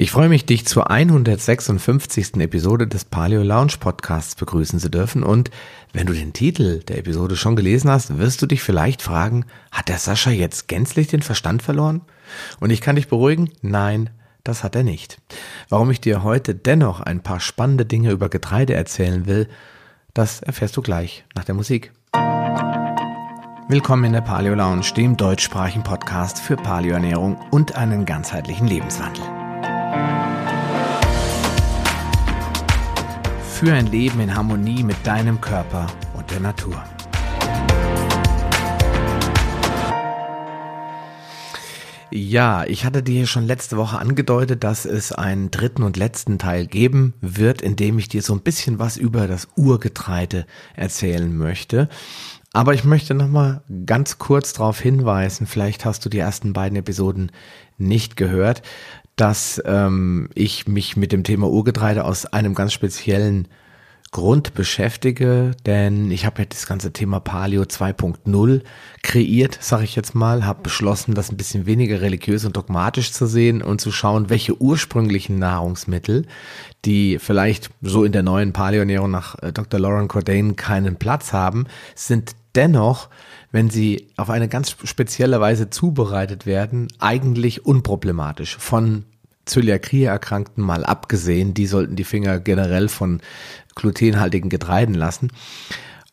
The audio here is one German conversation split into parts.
Ich freue mich, dich zur 156. Episode des Paleo Lounge Podcasts begrüßen zu dürfen. Und wenn du den Titel der Episode schon gelesen hast, wirst du dich vielleicht fragen, hat der Sascha jetzt gänzlich den Verstand verloren? Und ich kann dich beruhigen, nein, das hat er nicht. Warum ich dir heute dennoch ein paar spannende Dinge über Getreide erzählen will, das erfährst du gleich nach der Musik. Willkommen in der Paleo Lounge, dem deutschsprachigen Podcast für Paleoernährung und einen ganzheitlichen Lebenswandel. Für ein Leben in Harmonie mit deinem Körper und der Natur. Ja, ich hatte dir schon letzte Woche angedeutet, dass es einen dritten und letzten Teil geben wird, in dem ich dir so ein bisschen was über das Urgetreide erzählen möchte. Aber ich möchte nochmal ganz kurz darauf hinweisen, vielleicht hast du die ersten beiden Episoden nicht gehört, dass ähm, ich mich mit dem Thema Urgetreide aus einem ganz speziellen Grund beschäftige, denn ich habe ja das ganze Thema Paleo 2.0 kreiert, sage ich jetzt mal, habe beschlossen, das ein bisschen weniger religiös und dogmatisch zu sehen und zu schauen, welche ursprünglichen Nahrungsmittel, die vielleicht so in der neuen Paleoernährung nach äh, Dr. Lauren Cordain keinen Platz haben, sind dennoch wenn sie auf eine ganz spezielle Weise zubereitet werden, eigentlich unproblematisch. Von Zöliakie-Erkrankten mal abgesehen, die sollten die Finger generell von glutenhaltigen Getreiden lassen.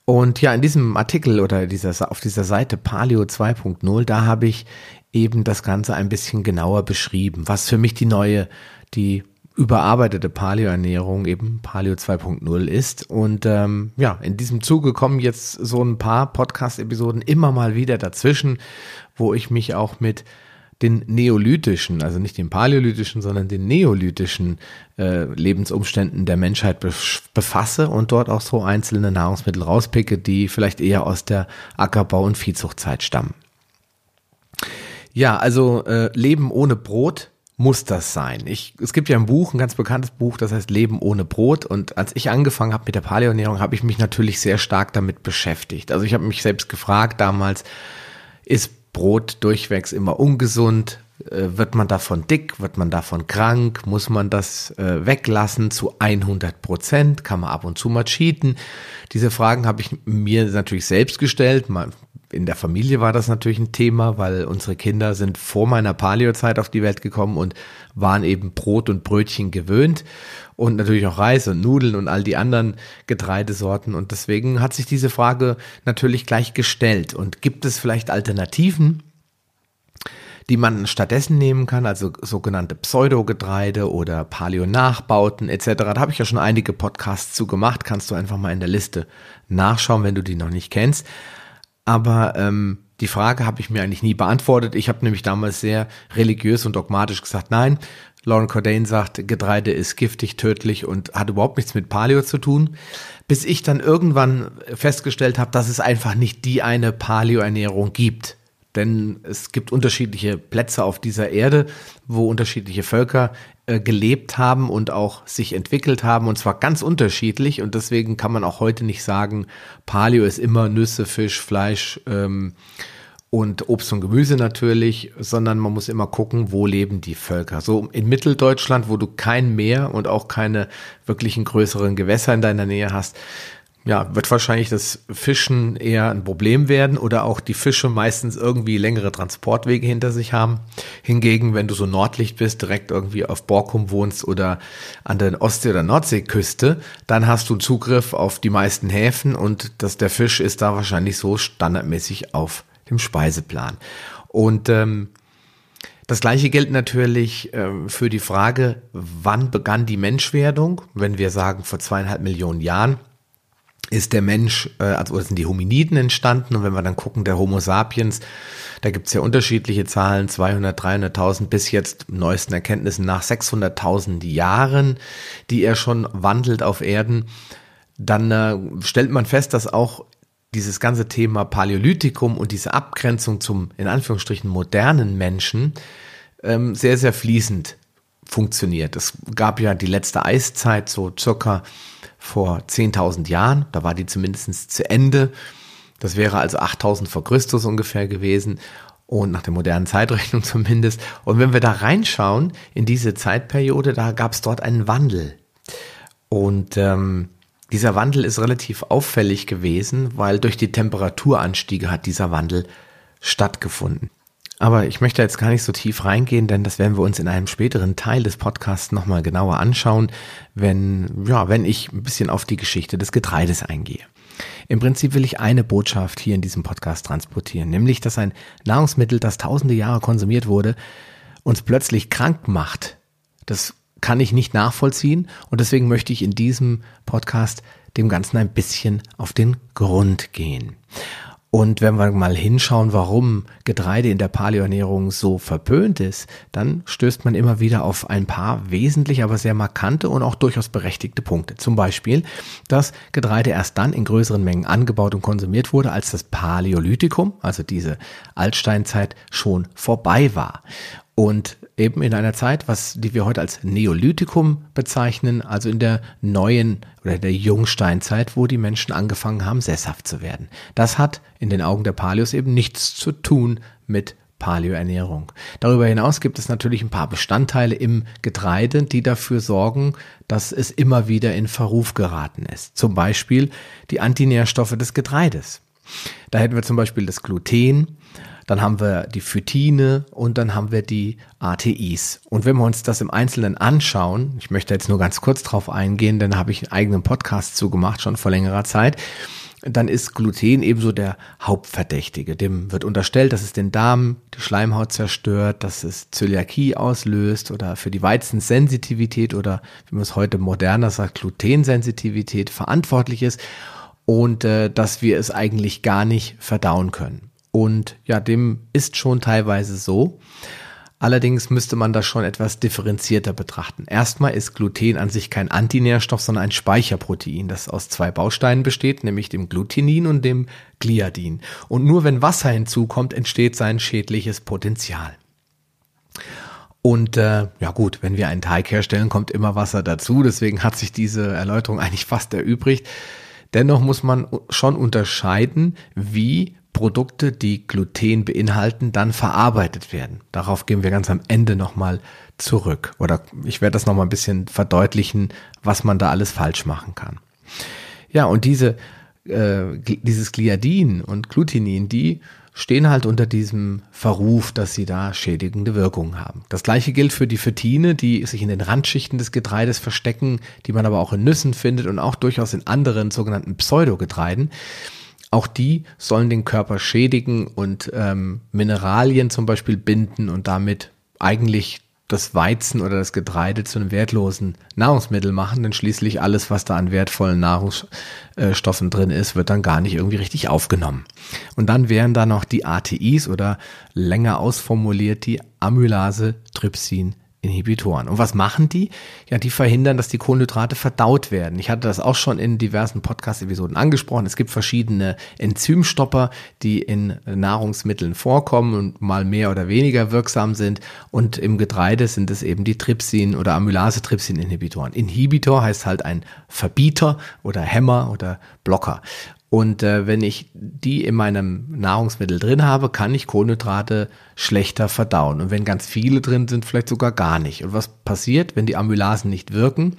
Und ja, in diesem Artikel oder dieser, auf dieser Seite Paleo 2.0, da habe ich eben das Ganze ein bisschen genauer beschrieben, was für mich die neue, die überarbeitete Paleo-Ernährung eben Paleo 2.0 ist. Und ähm, ja, in diesem Zuge kommen jetzt so ein paar Podcast-Episoden immer mal wieder dazwischen, wo ich mich auch mit den neolithischen, also nicht den paläolithischen, sondern den neolithischen äh, Lebensumständen der Menschheit befasse und dort auch so einzelne Nahrungsmittel rauspicke, die vielleicht eher aus der Ackerbau- und Viehzuchtzeit stammen. Ja, also äh, Leben ohne Brot muss das sein. Ich, es gibt ja ein Buch, ein ganz bekanntes Buch, das heißt Leben ohne Brot. Und als ich angefangen habe mit der Paleoernährung, habe ich mich natürlich sehr stark damit beschäftigt. Also ich habe mich selbst gefragt damals, ist Brot durchwegs immer ungesund? Äh, wird man davon dick? Wird man davon krank? Muss man das äh, weglassen zu 100 Prozent? Kann man ab und zu mal cheaten? Diese Fragen habe ich mir natürlich selbst gestellt. In der Familie war das natürlich ein Thema, weil unsere Kinder sind vor meiner Paleo-Zeit auf die Welt gekommen und waren eben Brot und Brötchen gewöhnt und natürlich auch Reis und Nudeln und all die anderen Getreidesorten. Und deswegen hat sich diese Frage natürlich gleich gestellt. Und gibt es vielleicht Alternativen, die man stattdessen nehmen kann, also sogenannte Pseudogetreide oder Paleo-Nachbauten etc. Da habe ich ja schon einige Podcasts zu gemacht, kannst du einfach mal in der Liste nachschauen, wenn du die noch nicht kennst. Aber ähm, die Frage habe ich mir eigentlich nie beantwortet. Ich habe nämlich damals sehr religiös und dogmatisch gesagt, nein. Lauren Cordain sagt, Getreide ist giftig, tödlich und hat überhaupt nichts mit Paleo zu tun. Bis ich dann irgendwann festgestellt habe, dass es einfach nicht die eine Paleo-Ernährung gibt. Denn es gibt unterschiedliche Plätze auf dieser Erde, wo unterschiedliche Völker äh, gelebt haben und auch sich entwickelt haben und zwar ganz unterschiedlich und deswegen kann man auch heute nicht sagen, Paleo ist immer Nüsse, Fisch, Fleisch ähm, und Obst und Gemüse natürlich, sondern man muss immer gucken, wo leben die Völker. So in Mitteldeutschland, wo du kein Meer und auch keine wirklichen größeren Gewässer in deiner Nähe hast, ja, wird wahrscheinlich das Fischen eher ein Problem werden oder auch die Fische meistens irgendwie längere Transportwege hinter sich haben. Hingegen, wenn du so nördlich bist, direkt irgendwie auf Borkum wohnst oder an der Ostsee- oder Nordseeküste, dann hast du Zugriff auf die meisten Häfen und das, der Fisch ist da wahrscheinlich so standardmäßig auf dem Speiseplan. Und ähm, das gleiche gilt natürlich äh, für die Frage, wann begann die Menschwerdung? Wenn wir sagen vor zweieinhalb Millionen Jahren, ist der Mensch, äh, also sind die Hominiden entstanden und wenn wir dann gucken, der Homo sapiens, da gibt's ja unterschiedliche Zahlen, 200, 300.000 bis jetzt neuesten Erkenntnissen nach 600.000 Jahren, die er schon wandelt auf Erden, dann äh, stellt man fest, dass auch dieses ganze Thema Paläolithikum und diese Abgrenzung zum in Anführungsstrichen modernen Menschen ähm, sehr, sehr fließend funktioniert. Es gab ja die letzte Eiszeit, so circa vor 10.000 Jahren. Da war die zumindest zu Ende. Das wäre also 8000 vor Christus ungefähr gewesen. und nach der modernen Zeitrechnung zumindest. Und wenn wir da reinschauen in diese Zeitperiode, da gab es dort einen Wandel. Und ähm, dieser Wandel ist relativ auffällig gewesen, weil durch die Temperaturanstiege hat dieser Wandel stattgefunden. Aber ich möchte jetzt gar nicht so tief reingehen, denn das werden wir uns in einem späteren Teil des Podcasts nochmal genauer anschauen, wenn, ja, wenn ich ein bisschen auf die Geschichte des Getreides eingehe. Im Prinzip will ich eine Botschaft hier in diesem Podcast transportieren, nämlich, dass ein Nahrungsmittel, das tausende Jahre konsumiert wurde, uns plötzlich krank macht. Das kann ich nicht nachvollziehen und deswegen möchte ich in diesem Podcast dem Ganzen ein bisschen auf den Grund gehen. Und wenn wir mal hinschauen, warum Getreide in der Paleoernährung so verpönt ist, dann stößt man immer wieder auf ein paar wesentliche, aber sehr markante und auch durchaus berechtigte Punkte. Zum Beispiel, dass Getreide erst dann in größeren Mengen angebaut und konsumiert wurde, als das Paläolithikum, also diese Altsteinzeit, schon vorbei war. Und eben in einer Zeit, was die wir heute als Neolithikum bezeichnen, also in der neuen oder der Jungsteinzeit, wo die Menschen angefangen haben, sesshaft zu werden. Das hat in den Augen der Paleos eben nichts zu tun mit Paleoernährung. Darüber hinaus gibt es natürlich ein paar Bestandteile im Getreide, die dafür sorgen, dass es immer wieder in Verruf geraten ist. Zum Beispiel die Antinährstoffe des Getreides. Da hätten wir zum Beispiel das Gluten, dann haben wir die Phytine und dann haben wir die ATIs. Und wenn wir uns das im Einzelnen anschauen, ich möchte jetzt nur ganz kurz drauf eingehen, denn da habe ich einen eigenen Podcast zugemacht, schon vor längerer Zeit, dann ist Gluten ebenso der Hauptverdächtige. Dem wird unterstellt, dass es den Darm, die Schleimhaut zerstört, dass es Zöliakie auslöst oder für die Weizensensitivität oder wie man es heute moderner sagt, Glutensensitivität verantwortlich ist und äh, dass wir es eigentlich gar nicht verdauen können. Und ja, dem ist schon teilweise so. Allerdings müsste man das schon etwas differenzierter betrachten. Erstmal ist Gluten an sich kein Antinährstoff, sondern ein Speicherprotein, das aus zwei Bausteinen besteht, nämlich dem Glutenin und dem Gliadin. Und nur wenn Wasser hinzukommt, entsteht sein schädliches Potenzial. Und äh, ja gut, wenn wir einen Teig herstellen, kommt immer Wasser dazu. Deswegen hat sich diese Erläuterung eigentlich fast erübrigt. Dennoch muss man schon unterscheiden, wie Produkte, die Gluten beinhalten, dann verarbeitet werden. Darauf gehen wir ganz am Ende nochmal zurück. Oder ich werde das nochmal ein bisschen verdeutlichen, was man da alles falsch machen kann. Ja, und diese, äh, dieses Gliadin und Glutenin, die stehen halt unter diesem Verruf, dass sie da schädigende Wirkungen haben. Das gleiche gilt für die Phytine, die sich in den Randschichten des Getreides verstecken, die man aber auch in Nüssen findet und auch durchaus in anderen sogenannten Pseudogetreiden. Auch die sollen den Körper schädigen und ähm, Mineralien zum Beispiel binden und damit eigentlich das Weizen oder das Getreide zu einem wertlosen Nahrungsmittel machen, denn schließlich alles, was da an wertvollen Nahrungsstoffen drin ist, wird dann gar nicht irgendwie richtig aufgenommen. Und dann wären da noch die ATIs oder länger ausformuliert die Amylase, Trypsin, Inhibitoren. Und was machen die? Ja, die verhindern, dass die Kohlenhydrate verdaut werden. Ich hatte das auch schon in diversen Podcast-Episoden angesprochen. Es gibt verschiedene Enzymstopper, die in Nahrungsmitteln vorkommen und mal mehr oder weniger wirksam sind. Und im Getreide sind es eben die Trypsin- oder Amylase-Trypsin-Inhibitoren. Inhibitor heißt halt ein Verbieter oder Hämmer oder Blocker. Und äh, wenn ich die in meinem Nahrungsmittel drin habe, kann ich Kohlenhydrate schlechter verdauen. Und wenn ganz viele drin sind, vielleicht sogar gar nicht. Und was passiert, wenn die Amylasen nicht wirken?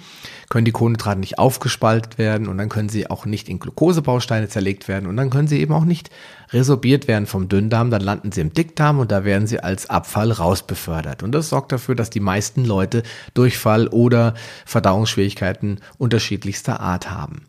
Können die Kohlenhydrate nicht aufgespaltet werden und dann können sie auch nicht in Glukosebausteine zerlegt werden und dann können sie eben auch nicht resorbiert werden vom Dünndarm. Dann landen sie im Dickdarm und da werden sie als Abfall rausbefördert. Und das sorgt dafür, dass die meisten Leute Durchfall oder Verdauungsschwierigkeiten unterschiedlichster Art haben.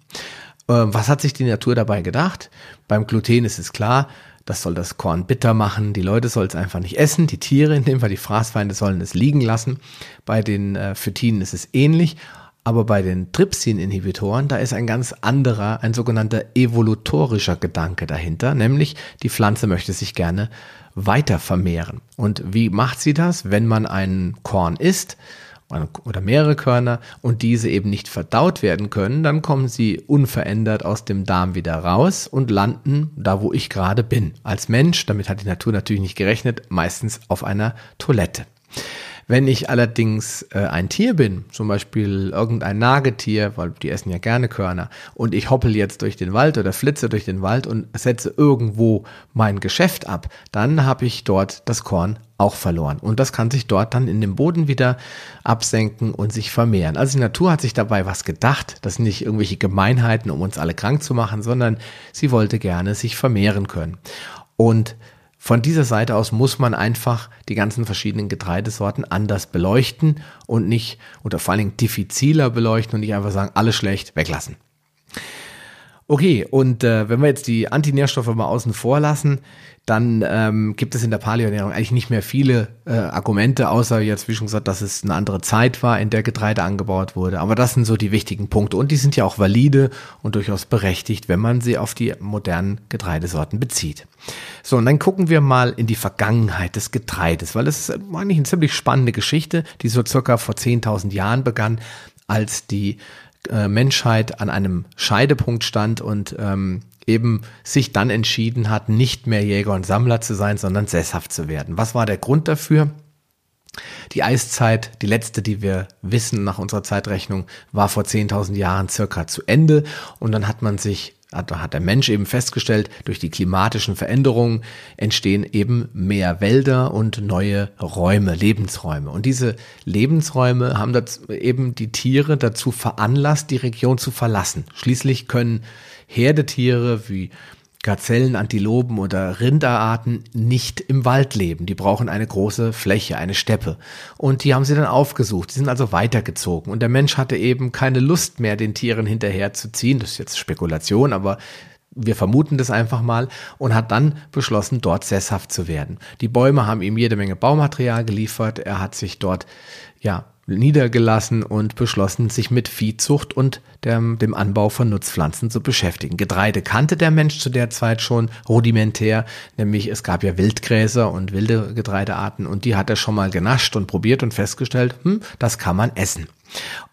Ähm, was hat sich die Natur dabei gedacht? Beim Gluten ist es klar, das soll das Korn bitter machen. Die Leute sollen es einfach nicht essen. Die Tiere, in dem Fall die Fraßfeinde, sollen es liegen lassen. Bei den äh, Phytinen ist es ähnlich. Aber bei den Trypsin-Inhibitoren, da ist ein ganz anderer, ein sogenannter evolutorischer Gedanke dahinter, nämlich die Pflanze möchte sich gerne weiter vermehren. Und wie macht sie das? Wenn man ein Korn isst, oder mehrere Körner und diese eben nicht verdaut werden können, dann kommen sie unverändert aus dem Darm wieder raus und landen da, wo ich gerade bin. Als Mensch, damit hat die Natur natürlich nicht gerechnet, meistens auf einer Toilette. Wenn ich allerdings äh, ein Tier bin, zum Beispiel irgendein Nagetier, weil die essen ja gerne Körner, und ich hoppel jetzt durch den Wald oder flitze durch den Wald und setze irgendwo mein Geschäft ab, dann habe ich dort das Korn auch verloren. Und das kann sich dort dann in dem Boden wieder absenken und sich vermehren. Also die Natur hat sich dabei was gedacht. Das sind nicht irgendwelche Gemeinheiten, um uns alle krank zu machen, sondern sie wollte gerne sich vermehren können. Und von dieser Seite aus muss man einfach die ganzen verschiedenen Getreidesorten anders beleuchten und nicht, oder vor allen Dingen diffiziler beleuchten und nicht einfach sagen, alles schlecht, weglassen. Okay, und äh, wenn wir jetzt die Antinährstoffe mal außen vor lassen, dann ähm, gibt es in der Paleoernährung eigentlich nicht mehr viele äh, Argumente, außer jetzt, wie schon gesagt, dass es eine andere Zeit war, in der Getreide angebaut wurde. Aber das sind so die wichtigen Punkte und die sind ja auch valide und durchaus berechtigt, wenn man sie auf die modernen Getreidesorten bezieht. So, und dann gucken wir mal in die Vergangenheit des Getreides, weil es ist eigentlich eine ziemlich spannende Geschichte, die so circa vor 10.000 Jahren begann, als die äh, Menschheit an einem Scheidepunkt stand und ähm, eben sich dann entschieden hat, nicht mehr Jäger und Sammler zu sein, sondern sesshaft zu werden. Was war der Grund dafür? Die Eiszeit, die letzte, die wir wissen nach unserer Zeitrechnung, war vor 10.000 Jahren circa zu Ende und dann hat man sich hat, hat der Mensch eben festgestellt, durch die klimatischen Veränderungen entstehen eben mehr Wälder und neue Räume, Lebensräume. Und diese Lebensräume haben eben die Tiere dazu veranlasst, die Region zu verlassen. Schließlich können Herdetiere wie Gazellen, Antilopen oder Rinderarten nicht im Wald leben. Die brauchen eine große Fläche, eine Steppe. Und die haben sie dann aufgesucht. Die sind also weitergezogen. Und der Mensch hatte eben keine Lust mehr, den Tieren hinterherzuziehen. Das ist jetzt Spekulation, aber wir vermuten das einfach mal und hat dann beschlossen, dort sesshaft zu werden. Die Bäume haben ihm jede Menge Baumaterial geliefert. Er hat sich dort, ja, niedergelassen und beschlossen, sich mit Viehzucht und dem, dem Anbau von Nutzpflanzen zu beschäftigen. Getreide kannte der Mensch zu der Zeit schon rudimentär, nämlich es gab ja Wildgräser und wilde Getreidearten und die hat er schon mal genascht und probiert und festgestellt, hm, das kann man essen.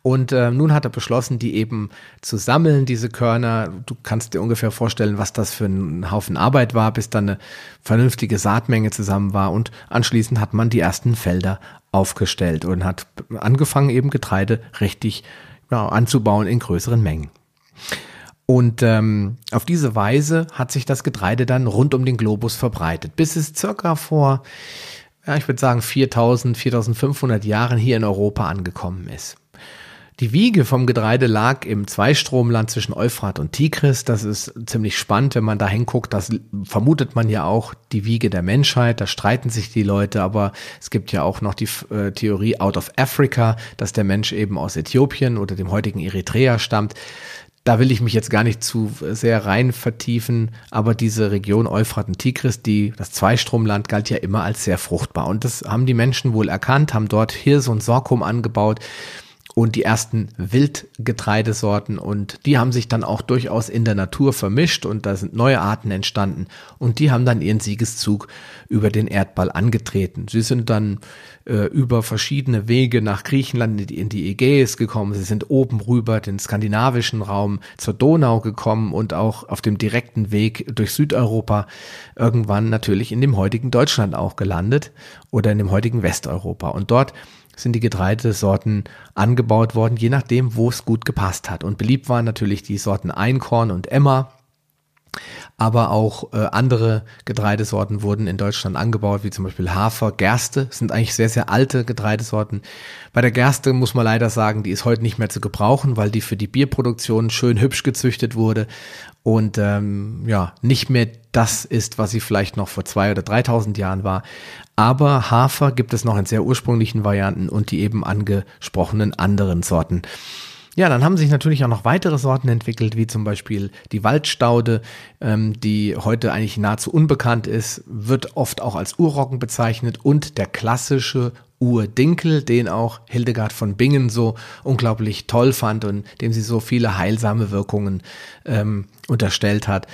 Und äh, nun hat er beschlossen, die eben zu sammeln, diese Körner. Du kannst dir ungefähr vorstellen, was das für ein Haufen Arbeit war, bis dann eine vernünftige Saatmenge zusammen war. Und anschließend hat man die ersten Felder aufgestellt und hat angefangen, eben Getreide richtig ja, anzubauen in größeren Mengen. Und ähm, auf diese Weise hat sich das Getreide dann rund um den Globus verbreitet, bis es circa vor, ja, ich würde sagen 4000, 4500 Jahren hier in Europa angekommen ist. Die Wiege vom Getreide lag im Zweistromland zwischen Euphrat und Tigris. Das ist ziemlich spannend, wenn man da hinguckt. Das vermutet man ja auch die Wiege der Menschheit. Da streiten sich die Leute, aber es gibt ja auch noch die äh, Theorie out of Africa, dass der Mensch eben aus Äthiopien oder dem heutigen Eritrea stammt. Da will ich mich jetzt gar nicht zu sehr rein vertiefen, aber diese Region Euphrat und Tigris, die, das Zweistromland galt ja immer als sehr fruchtbar. Und das haben die Menschen wohl erkannt, haben dort Hirse und Sorghum angebaut und die ersten Wildgetreidesorten. Und die haben sich dann auch durchaus in der Natur vermischt und da sind neue Arten entstanden. Und die haben dann ihren Siegeszug über den Erdball angetreten. Sie sind dann äh, über verschiedene Wege nach Griechenland in die, in die Ägäis gekommen, sie sind oben rüber den skandinavischen Raum zur Donau gekommen und auch auf dem direkten Weg durch Südeuropa irgendwann natürlich in dem heutigen Deutschland auch gelandet oder in dem heutigen Westeuropa. Und dort sind die Getreidesorten angebaut worden, je nachdem, wo es gut gepasst hat. Und beliebt waren natürlich die Sorten Einkorn und Emmer. Aber auch äh, andere Getreidesorten wurden in Deutschland angebaut, wie zum Beispiel Hafer, Gerste, sind eigentlich sehr, sehr alte Getreidesorten. Bei der Gerste muss man leider sagen, die ist heute nicht mehr zu gebrauchen, weil die für die Bierproduktion schön hübsch gezüchtet wurde und ähm, ja, nicht mehr das ist, was sie vielleicht noch vor zwei oder dreitausend Jahren war. Aber Hafer gibt es noch in sehr ursprünglichen Varianten und die eben angesprochenen anderen Sorten. Ja, dann haben sich natürlich auch noch weitere Sorten entwickelt, wie zum Beispiel die Waldstaude, ähm, die heute eigentlich nahezu unbekannt ist, wird oft auch als Urroggen bezeichnet und der klassische Urdinkel, den auch Hildegard von Bingen so unglaublich toll fand und dem sie so viele heilsame Wirkungen ähm, unterstellt hat.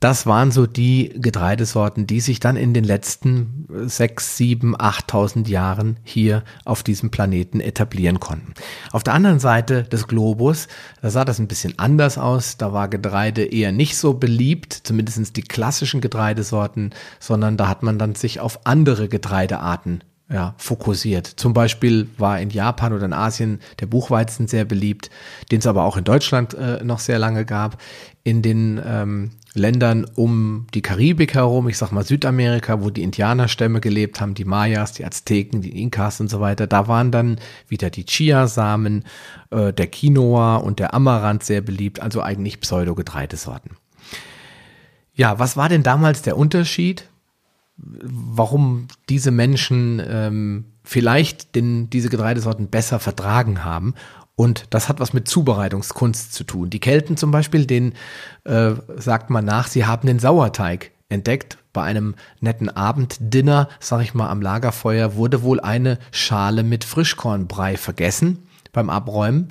Das waren so die Getreidesorten, die sich dann in den letzten sechs, sieben, achttausend Jahren hier auf diesem Planeten etablieren konnten. Auf der anderen Seite des Globus, da sah das ein bisschen anders aus. Da war Getreide eher nicht so beliebt, zumindestens die klassischen Getreidesorten, sondern da hat man dann sich auf andere Getreidearten ja, fokussiert. Zum Beispiel war in Japan oder in Asien der Buchweizen sehr beliebt, den es aber auch in Deutschland äh, noch sehr lange gab. In den ähm, Ländern um die Karibik herum, ich sag mal Südamerika, wo die Indianerstämme gelebt haben, die Mayas, die Azteken, die Inkas und so weiter, da waren dann wieder die Chiasamen, äh, der Quinoa und der Amaranth sehr beliebt, also eigentlich Pseudogetreidesorten. Ja, was war denn damals der Unterschied? warum diese Menschen ähm, vielleicht den, diese Getreidesorten besser vertragen haben. Und das hat was mit Zubereitungskunst zu tun. Die Kelten zum Beispiel, den äh, sagt man nach, sie haben den Sauerteig entdeckt. Bei einem netten Abenddinner, sag ich mal, am Lagerfeuer wurde wohl eine Schale mit Frischkornbrei vergessen beim Abräumen.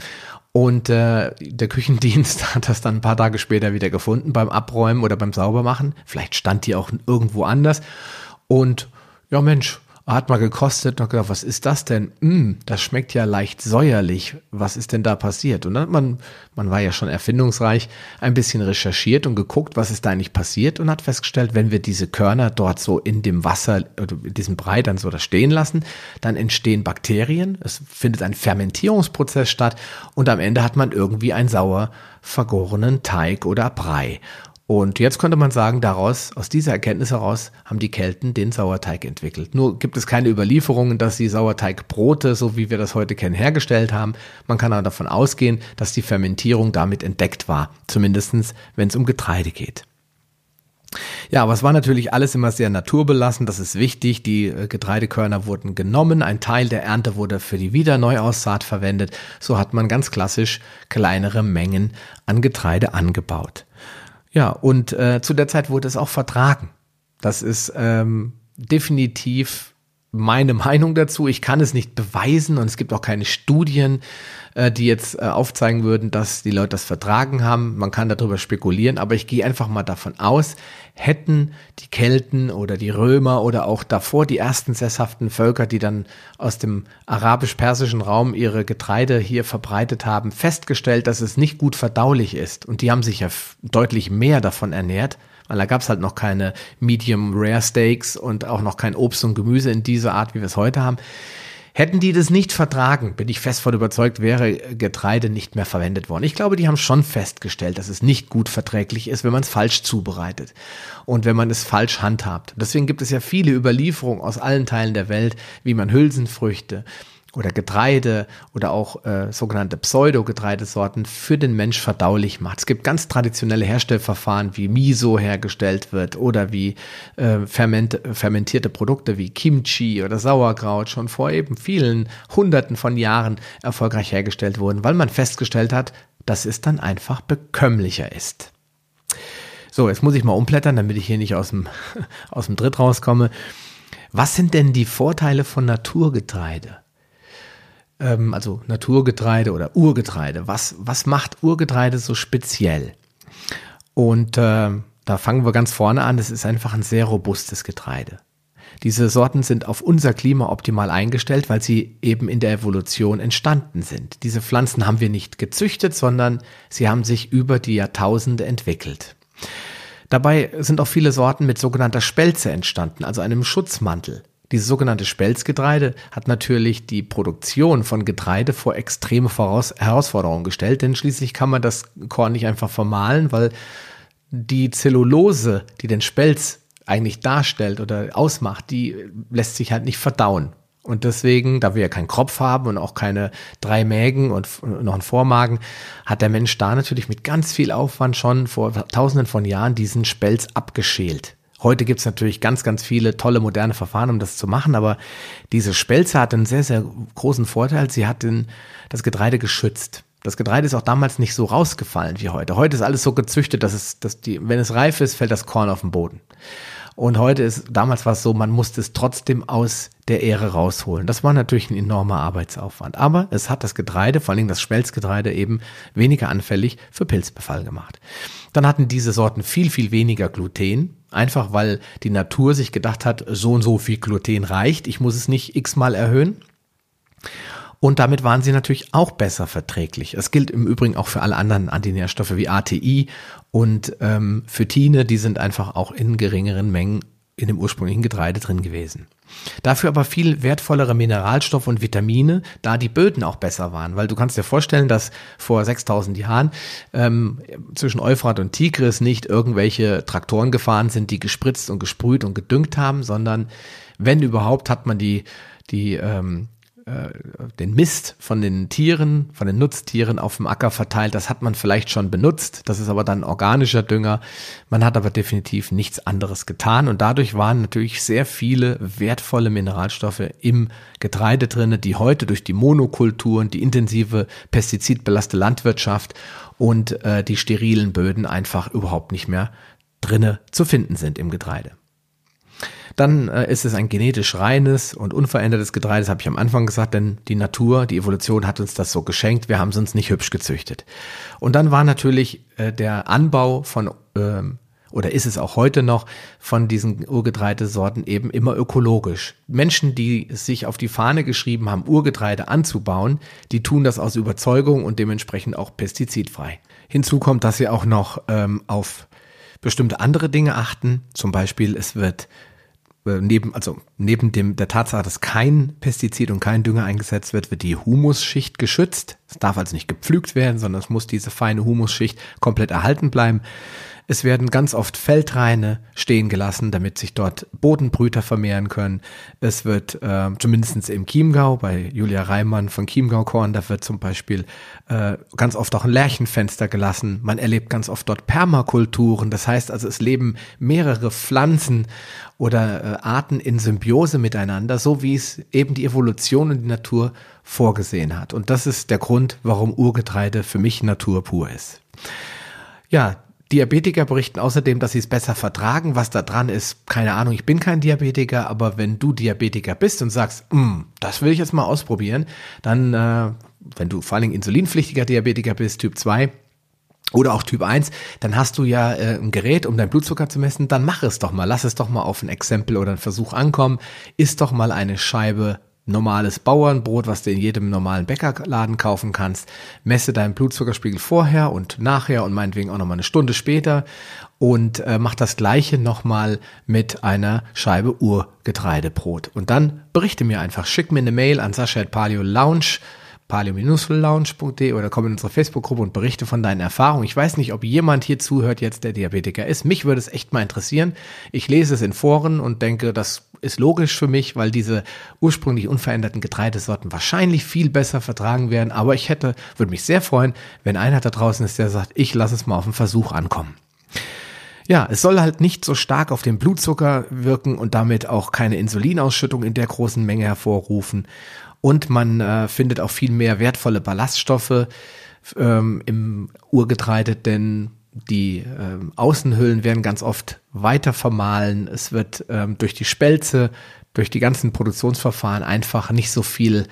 Und äh, der Küchendienst hat das dann ein paar Tage später wieder gefunden beim Abräumen oder beim Saubermachen. Vielleicht stand die auch irgendwo anders. Und ja, Mensch, hat mal gekostet und gedacht, was ist das denn? Mm, das schmeckt ja leicht säuerlich. Was ist denn da passiert? Und dann hat man, man war ja schon erfindungsreich, ein bisschen recherchiert und geguckt, was ist da eigentlich passiert und hat festgestellt, wenn wir diese Körner dort so in dem Wasser, in diesem Brei dann so da stehen lassen, dann entstehen Bakterien, es findet ein Fermentierungsprozess statt und am Ende hat man irgendwie einen sauer vergorenen Teig oder Brei. Und jetzt könnte man sagen, daraus, aus dieser Erkenntnis heraus, haben die Kelten den Sauerteig entwickelt. Nur gibt es keine Überlieferungen, dass sie Sauerteigbrote, so wie wir das heute kennen, hergestellt haben. Man kann aber davon ausgehen, dass die Fermentierung damit entdeckt war. Zumindestens, wenn es um Getreide geht. Ja, aber es war natürlich alles immer sehr naturbelassen, das ist wichtig. Die äh, Getreidekörner wurden genommen, ein Teil der Ernte wurde für die Wiederneuaussaat verwendet. So hat man ganz klassisch kleinere Mengen an Getreide angebaut. Ja, und äh, zu der Zeit wurde es auch vertragen. Das ist ähm, definitiv meine Meinung dazu. Ich kann es nicht beweisen und es gibt auch keine Studien, äh, die jetzt äh, aufzeigen würden, dass die Leute das vertragen haben. Man kann darüber spekulieren, aber ich gehe einfach mal davon aus, hätten die Kelten oder die Römer oder auch davor die ersten sesshaften Völker, die dann aus dem arabisch-persischen Raum ihre Getreide hier verbreitet haben, festgestellt, dass es nicht gut verdaulich ist. Und die haben sich ja deutlich mehr davon ernährt weil da gab es halt noch keine Medium Rare Steaks und auch noch kein Obst und Gemüse in dieser Art, wie wir es heute haben. Hätten die das nicht vertragen, bin ich fest von überzeugt, wäre Getreide nicht mehr verwendet worden. Ich glaube, die haben schon festgestellt, dass es nicht gut verträglich ist, wenn man es falsch zubereitet und wenn man es falsch handhabt. Deswegen gibt es ja viele Überlieferungen aus allen Teilen der Welt, wie man Hülsenfrüchte, oder Getreide oder auch äh, sogenannte Pseudo-Getreidesorten für den Mensch verdaulich macht. Es gibt ganz traditionelle Herstellverfahren, wie Miso hergestellt wird oder wie äh, ferment fermentierte Produkte wie Kimchi oder Sauerkraut schon vor eben vielen Hunderten von Jahren erfolgreich hergestellt wurden, weil man festgestellt hat, dass es dann einfach bekömmlicher ist. So, jetzt muss ich mal umblättern, damit ich hier nicht aus dem, aus dem Dritt rauskomme. Was sind denn die Vorteile von Naturgetreide? Ähm, also Naturgetreide oder Urgetreide. Was, was macht Urgetreide so speziell? Und äh, da fangen wir ganz vorne an. Es ist einfach ein sehr robustes Getreide. Diese Sorten sind auf unser Klima optimal eingestellt, weil sie eben in der Evolution entstanden sind. Diese Pflanzen haben wir nicht gezüchtet, sondern sie haben sich über die Jahrtausende entwickelt. Dabei sind auch viele Sorten mit sogenannter Spelze entstanden, also einem Schutzmantel. Dieses sogenannte Spelzgetreide hat natürlich die Produktion von Getreide vor extreme Voraus Herausforderungen gestellt, denn schließlich kann man das Korn nicht einfach vermahlen, weil die Zellulose, die den Spelz eigentlich darstellt oder ausmacht, die lässt sich halt nicht verdauen. Und deswegen, da wir ja keinen Kropf haben und auch keine drei Mägen und noch einen Vormagen, hat der Mensch da natürlich mit ganz viel Aufwand schon vor tausenden von Jahren diesen Spelz abgeschält. Heute gibt's natürlich ganz, ganz viele tolle moderne Verfahren, um das zu machen, aber diese Spelze hat einen sehr, sehr großen Vorteil. Sie hat den, das Getreide geschützt. Das Getreide ist auch damals nicht so rausgefallen wie heute. Heute ist alles so gezüchtet, dass es, dass die, wenn es reif ist, fällt das Korn auf den Boden. Und heute ist, damals war es so, man musste es trotzdem aus der Ähre rausholen. Das war natürlich ein enormer Arbeitsaufwand. Aber es hat das Getreide, vor allem das Schmelzgetreide, eben weniger anfällig für Pilzbefall gemacht. Dann hatten diese Sorten viel, viel weniger Gluten. Einfach weil die Natur sich gedacht hat, so und so viel Gluten reicht, ich muss es nicht x-mal erhöhen. Und damit waren sie natürlich auch besser verträglich. Das gilt im Übrigen auch für alle anderen Antinährstoffe wie ATI und ähm, Phytine, die sind einfach auch in geringeren Mengen in dem ursprünglichen Getreide drin gewesen. Dafür aber viel wertvollere Mineralstoffe und Vitamine, da die Böden auch besser waren. Weil du kannst dir vorstellen, dass vor 6000 Jahren ähm, zwischen Euphrat und Tigris nicht irgendwelche Traktoren gefahren sind, die gespritzt und gesprüht und gedüngt haben, sondern wenn überhaupt hat man die, die ähm, äh, den Mist von den Tieren, von den Nutztieren auf dem Acker verteilt. Das hat man vielleicht schon benutzt. Das ist aber dann organischer Dünger. Man hat aber definitiv nichts anderes getan. Und dadurch waren natürlich sehr viele wertvolle Mineralstoffe im Getreide drinne, die heute durch die Monokulturen, die intensive pestizidbelastete Landwirtschaft und äh, die sterilen Böden einfach überhaupt nicht mehr drinne zu finden sind im Getreide. Dann äh, ist es ein genetisch reines und unverändertes Getreide, das habe ich am Anfang gesagt, denn die Natur, die Evolution hat uns das so geschenkt, wir haben es uns nicht hübsch gezüchtet. Und dann war natürlich äh, der Anbau von ähm, oder ist es auch heute noch von diesen Urgetreidesorten eben immer ökologisch. Menschen, die sich auf die Fahne geschrieben haben, Urgetreide anzubauen, die tun das aus Überzeugung und dementsprechend auch pestizidfrei. Hinzu kommt, dass sie auch noch ähm, auf bestimmte andere Dinge achten. Zum Beispiel, es wird neben, also neben dem, der Tatsache, dass kein Pestizid und kein Dünger eingesetzt wird, wird die Humusschicht geschützt. Es darf also nicht gepflügt werden, sondern es muss diese feine Humusschicht komplett erhalten bleiben. Es werden ganz oft Feldreine stehen gelassen, damit sich dort Bodenbrüter vermehren können. Es wird äh, zumindest im Chiemgau, bei Julia Reimann von Chiemgau Korn, da wird zum Beispiel äh, ganz oft auch ein Lärchenfenster gelassen. Man erlebt ganz oft dort Permakulturen. Das heißt also, es leben mehrere Pflanzen oder äh, Arten in Symbiose miteinander, so wie es eben die Evolution und die Natur vorgesehen hat. Und das ist der Grund, warum Urgetreide für mich Natur pur ist. Ja, Diabetiker berichten außerdem, dass sie es besser vertragen. Was da dran ist, keine Ahnung, ich bin kein Diabetiker, aber wenn du Diabetiker bist und sagst, mm, das will ich jetzt mal ausprobieren, dann, äh, wenn du vor allen Dingen insulinpflichtiger Diabetiker bist, Typ 2, oder auch Typ 1, dann hast du ja äh, ein Gerät, um deinen Blutzucker zu messen, dann mach es doch mal, lass es doch mal auf ein Exempel oder einen Versuch ankommen, isst doch mal eine Scheibe normales Bauernbrot, was du in jedem normalen Bäckerladen kaufen kannst. Messe deinen Blutzuckerspiegel vorher und nachher und meinetwegen auch nochmal eine Stunde später und äh, mach das gleiche nochmal mit einer Scheibe Urgetreidebrot. Und dann berichte mir einfach, schick mir eine Mail an Sascha.paleo Lounge paleo-lounge.de oder komm in unsere Facebook-Gruppe und berichte von deinen Erfahrungen. Ich weiß nicht, ob jemand hier zuhört jetzt, der Diabetiker ist. Mich würde es echt mal interessieren. Ich lese es in Foren und denke, das ist logisch für mich, weil diese ursprünglich unveränderten Getreidesorten wahrscheinlich viel besser vertragen werden. Aber ich hätte, würde mich sehr freuen, wenn einer da draußen ist, der sagt, ich lasse es mal auf den Versuch ankommen. Ja, es soll halt nicht so stark auf den Blutzucker wirken und damit auch keine Insulinausschüttung in der großen Menge hervorrufen. Und man äh, findet auch viel mehr wertvolle Ballaststoffe ähm, im Urgetreide, denn die ähm, Außenhüllen werden ganz oft weiter vermahlen. Es wird ähm, durch die Spelze, durch die ganzen Produktionsverfahren einfach nicht so viel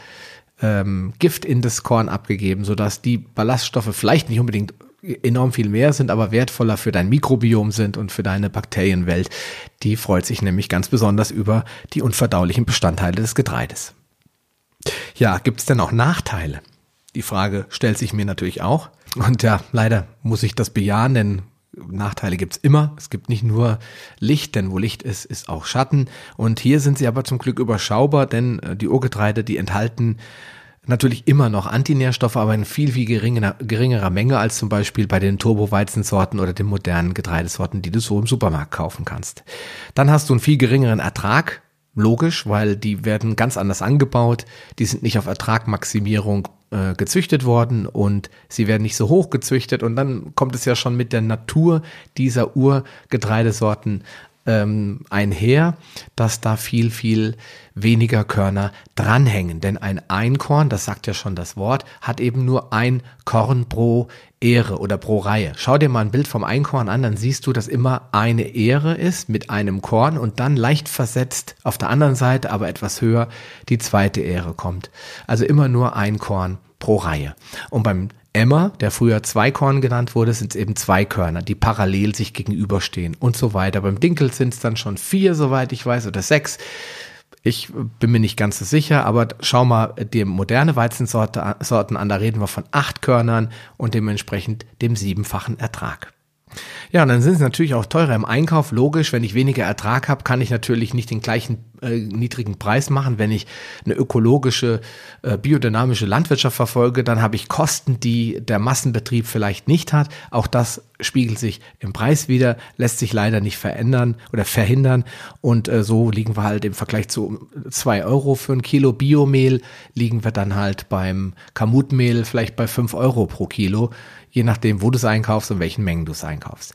ähm, Gift in das Korn abgegeben, sodass die Ballaststoffe vielleicht nicht unbedingt enorm viel mehr sind, aber wertvoller für dein Mikrobiom sind und für deine Bakterienwelt. Die freut sich nämlich ganz besonders über die unverdaulichen Bestandteile des Getreides. Ja, gibt es denn auch Nachteile? Die Frage stellt sich mir natürlich auch. Und ja, leider muss ich das bejahen, denn Nachteile gibt's immer. Es gibt nicht nur Licht, denn wo Licht ist, ist auch Schatten. Und hier sind sie aber zum Glück überschaubar, denn äh, die Urgetreide, die enthalten natürlich immer noch Antinährstoffe, aber in viel, viel geringerer, geringerer Menge als zum Beispiel bei den Turbo-Weizensorten oder den modernen Getreidesorten, die du so im Supermarkt kaufen kannst. Dann hast du einen viel geringeren Ertrag Logisch, weil die werden ganz anders angebaut. Die sind nicht auf Ertragmaximierung äh, gezüchtet worden und sie werden nicht so hoch gezüchtet. Und dann kommt es ja schon mit der Natur dieser Urgetreidesorten ähm, einher, dass da viel, viel weniger Körner dranhängen. Denn ein Einkorn, das sagt ja schon das Wort, hat eben nur ein Korn pro Ehre oder pro Reihe. Schau dir mal ein Bild vom Einkorn an, dann siehst du, dass immer eine Ehre ist mit einem Korn und dann leicht versetzt auf der anderen Seite, aber etwas höher, die zweite Ehre kommt. Also immer nur ein Korn pro Reihe. Und beim Emmer, der früher Zweikorn genannt wurde, sind es eben zwei Körner, die parallel sich gegenüberstehen und so weiter. Beim Dinkel sind es dann schon vier, soweit ich weiß, oder sechs. Ich bin mir nicht ganz so sicher, aber schau mal die moderne Weizensorten an, da reden wir von acht Körnern und dementsprechend dem siebenfachen Ertrag. Ja, und dann sind sie natürlich auch teurer im Einkauf. Logisch, wenn ich weniger Ertrag habe, kann ich natürlich nicht den gleichen äh, niedrigen Preis machen. Wenn ich eine ökologische, äh, biodynamische Landwirtschaft verfolge, dann habe ich Kosten, die der Massenbetrieb vielleicht nicht hat. Auch das spiegelt sich im Preis wieder, lässt sich leider nicht verändern oder verhindern. Und äh, so liegen wir halt im Vergleich zu zwei Euro für ein Kilo Biomehl, liegen wir dann halt beim Kamutmehl vielleicht bei fünf Euro pro Kilo je nachdem, wo du es einkaufst und welchen Mengen du es einkaufst.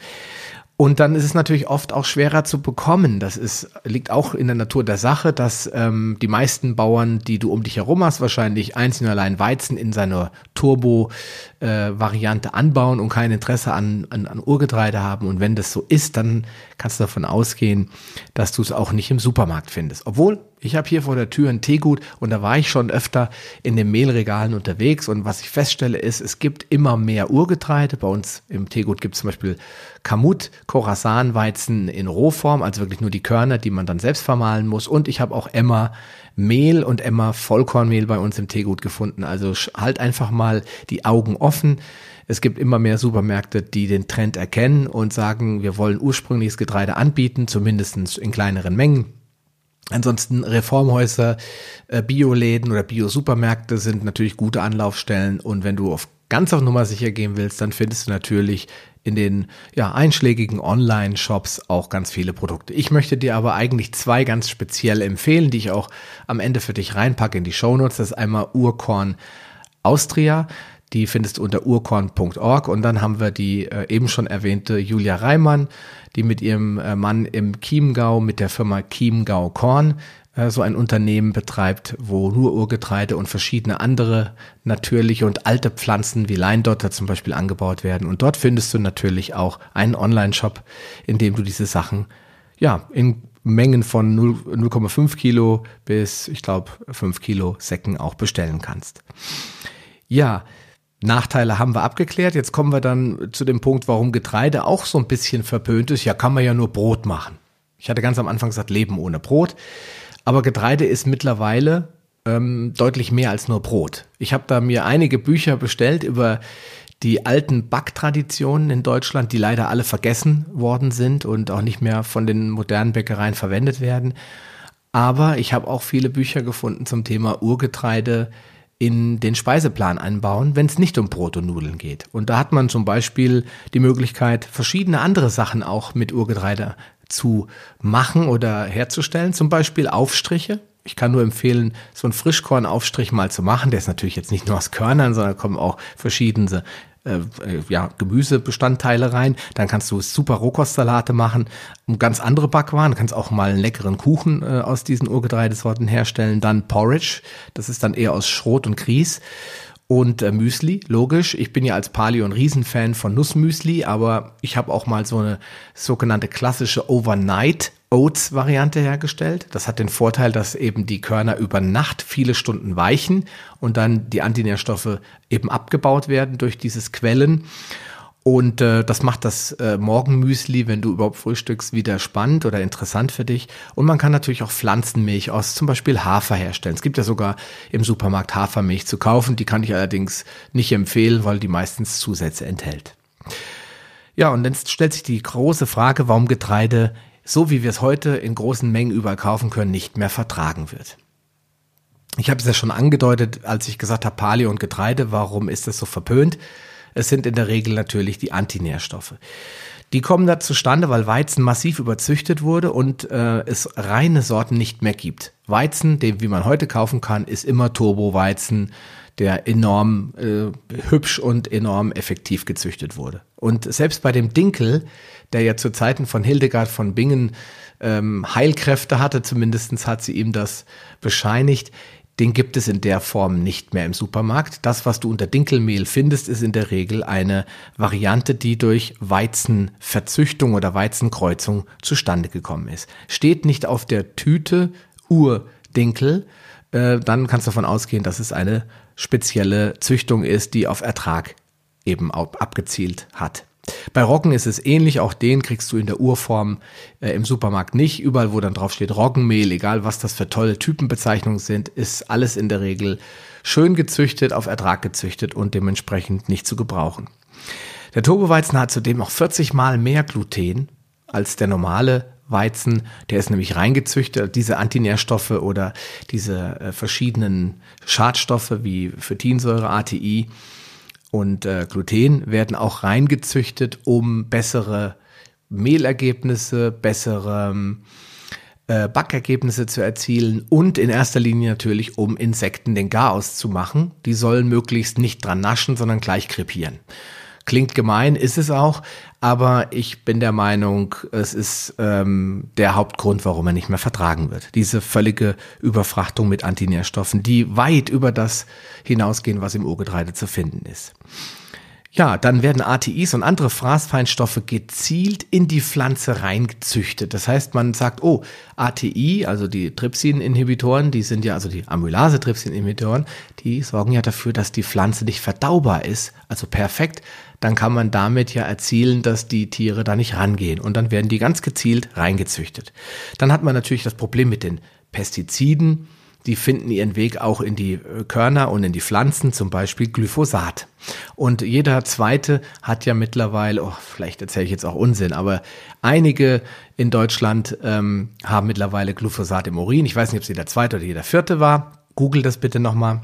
Und dann ist es natürlich oft auch schwerer zu bekommen. Das ist, liegt auch in der Natur der Sache, dass ähm, die meisten Bauern, die du um dich herum hast, wahrscheinlich einzeln allein Weizen in seiner Turbo-Variante äh, anbauen und kein Interesse an, an, an Urgetreide haben. Und wenn das so ist, dann kannst du davon ausgehen, dass du es auch nicht im Supermarkt findest. Obwohl ich habe hier vor der Tür ein Teegut und da war ich schon öfter in den Mehlregalen unterwegs und was ich feststelle ist, es gibt immer mehr Urgetreide. Bei uns im Teegut gibt es zum Beispiel Kamut, Khorasan-Weizen in Rohform, also wirklich nur die Körner, die man dann selbst vermahlen muss. Und ich habe auch Emma Mehl und Emma Vollkornmehl bei uns im Teegut gefunden. Also halt einfach mal die Augen offen. Es gibt immer mehr Supermärkte, die den Trend erkennen und sagen, wir wollen ursprüngliches Getreide anbieten, zumindest in kleineren Mengen Ansonsten Reformhäuser, äh, Bioläden oder Bio-Supermärkte sind natürlich gute Anlaufstellen und wenn du auf ganz auf Nummer sicher gehen willst, dann findest du natürlich in den ja, einschlägigen Online-Shops auch ganz viele Produkte. Ich möchte dir aber eigentlich zwei ganz speziell empfehlen, die ich auch am Ende für dich reinpacke in die Shownotes. Das ist einmal Urkorn Austria. Die findest du unter urkorn.org und dann haben wir die äh, eben schon erwähnte Julia Reimann, die mit ihrem äh, Mann im Chiemgau mit der Firma Chiemgau Korn äh, so ein Unternehmen betreibt, wo nur Urgetreide und verschiedene andere natürliche und alte Pflanzen wie Leindotter zum Beispiel angebaut werden. Und dort findest du natürlich auch einen Online-Shop, in dem du diese Sachen ja in Mengen von 0,5 Kilo bis, ich glaube, 5 Kilo Säcken auch bestellen kannst. Ja, Nachteile haben wir abgeklärt. Jetzt kommen wir dann zu dem Punkt, warum Getreide auch so ein bisschen verpönt ist. Ja, kann man ja nur Brot machen. Ich hatte ganz am Anfang gesagt, Leben ohne Brot. Aber Getreide ist mittlerweile ähm, deutlich mehr als nur Brot. Ich habe da mir einige Bücher bestellt über die alten Backtraditionen in Deutschland, die leider alle vergessen worden sind und auch nicht mehr von den modernen Bäckereien verwendet werden. Aber ich habe auch viele Bücher gefunden zum Thema Urgetreide, in den Speiseplan einbauen, wenn es nicht um Brot und Nudeln geht. Und da hat man zum Beispiel die Möglichkeit, verschiedene andere Sachen auch mit Urgetreide zu machen oder herzustellen. Zum Beispiel Aufstriche. Ich kann nur empfehlen, so einen Frischkornaufstrich mal zu machen. Der ist natürlich jetzt nicht nur aus Körnern, sondern kommen auch verschiedene äh, äh, ja, Gemüsebestandteile rein. Dann kannst du super Rohkostsalate machen und ganz andere Backwaren. Du kannst auch mal einen leckeren Kuchen äh, aus diesen Urgetreidesorten herstellen. Dann Porridge, das ist dann eher aus Schrot und Grieß. Und äh, Müsli, logisch. Ich bin ja als Paleo ein Riesenfan von Nussmüsli, aber ich habe auch mal so eine sogenannte klassische Overnight Oats-Variante hergestellt. Das hat den Vorteil, dass eben die Körner über Nacht viele Stunden weichen und dann die Antinährstoffe eben abgebaut werden durch dieses Quellen. Und äh, das macht das äh, Morgenmüsli, wenn du überhaupt frühstückst, wieder spannend oder interessant für dich. Und man kann natürlich auch Pflanzenmilch aus zum Beispiel Hafer herstellen. Es gibt ja sogar im Supermarkt Hafermilch zu kaufen. Die kann ich allerdings nicht empfehlen, weil die meistens Zusätze enthält. Ja, und dann stellt sich die große Frage, warum Getreide so wie wir es heute in großen Mengen überall kaufen können, nicht mehr vertragen wird. Ich habe es ja schon angedeutet, als ich gesagt habe, Paleo und Getreide, warum ist das so verpönt? Es sind in der Regel natürlich die Antinährstoffe. Die kommen da zustande, weil Weizen massiv überzüchtet wurde und äh, es reine Sorten nicht mehr gibt. Weizen, den wie man heute kaufen kann, ist immer Turbo-Weizen, der enorm äh, hübsch und enorm effektiv gezüchtet wurde. Und selbst bei dem Dinkel, der ja zu Zeiten von Hildegard von Bingen ähm, Heilkräfte hatte, zumindestens hat sie ihm das bescheinigt, den gibt es in der Form nicht mehr im Supermarkt. Das, was du unter Dinkelmehl findest, ist in der Regel eine Variante, die durch Weizenverzüchtung oder Weizenkreuzung zustande gekommen ist. Steht nicht auf der Tüte Urdinkel, äh, dann kannst du davon ausgehen, dass es eine spezielle Züchtung ist, die auf Ertrag eben abgezielt hat. Bei Roggen ist es ähnlich, auch den kriegst du in der Urform äh, im Supermarkt nicht. Überall, wo dann drauf steht Roggenmehl, egal was das für tolle Typenbezeichnungen sind, ist alles in der Regel schön gezüchtet, auf Ertrag gezüchtet und dementsprechend nicht zu gebrauchen. Der Turboweizen hat zudem auch 40 mal mehr Gluten als der normale Weizen. Der ist nämlich reingezüchtet. Diese Antinährstoffe oder diese äh, verschiedenen Schadstoffe wie Phytinsäure, ATI und äh, Gluten werden auch reingezüchtet, um bessere Mehlergebnisse, bessere äh, Backergebnisse zu erzielen und in erster Linie natürlich, um Insekten den Garaus zu machen. Die sollen möglichst nicht dran naschen, sondern gleich krepieren. Klingt gemein, ist es auch, aber ich bin der Meinung, es ist ähm, der Hauptgrund, warum er nicht mehr vertragen wird. Diese völlige Überfrachtung mit Antinährstoffen, die weit über das hinausgehen, was im Urgetreide zu finden ist. Ja, dann werden ATIs und andere Fraßfeinstoffe gezielt in die Pflanze reingezüchtet. Das heißt, man sagt, oh, ATI, also die Trypsin-Inhibitoren, die sind ja, also die Amylase-Trypsin-Inhibitoren, die sorgen ja dafür, dass die Pflanze nicht verdaubar ist, also perfekt. Dann kann man damit ja erzielen, dass die Tiere da nicht rangehen. Und dann werden die ganz gezielt reingezüchtet. Dann hat man natürlich das Problem mit den Pestiziden die finden ihren Weg auch in die äh, Körner und in die Pflanzen, zum Beispiel Glyphosat. Und jeder zweite hat ja mittlerweile, oh, vielleicht erzähle ich jetzt auch Unsinn, aber einige in Deutschland ähm, haben mittlerweile Glyphosat im Urin. Ich weiß nicht, ob es jeder zweite oder jeder vierte war. Google das bitte nochmal.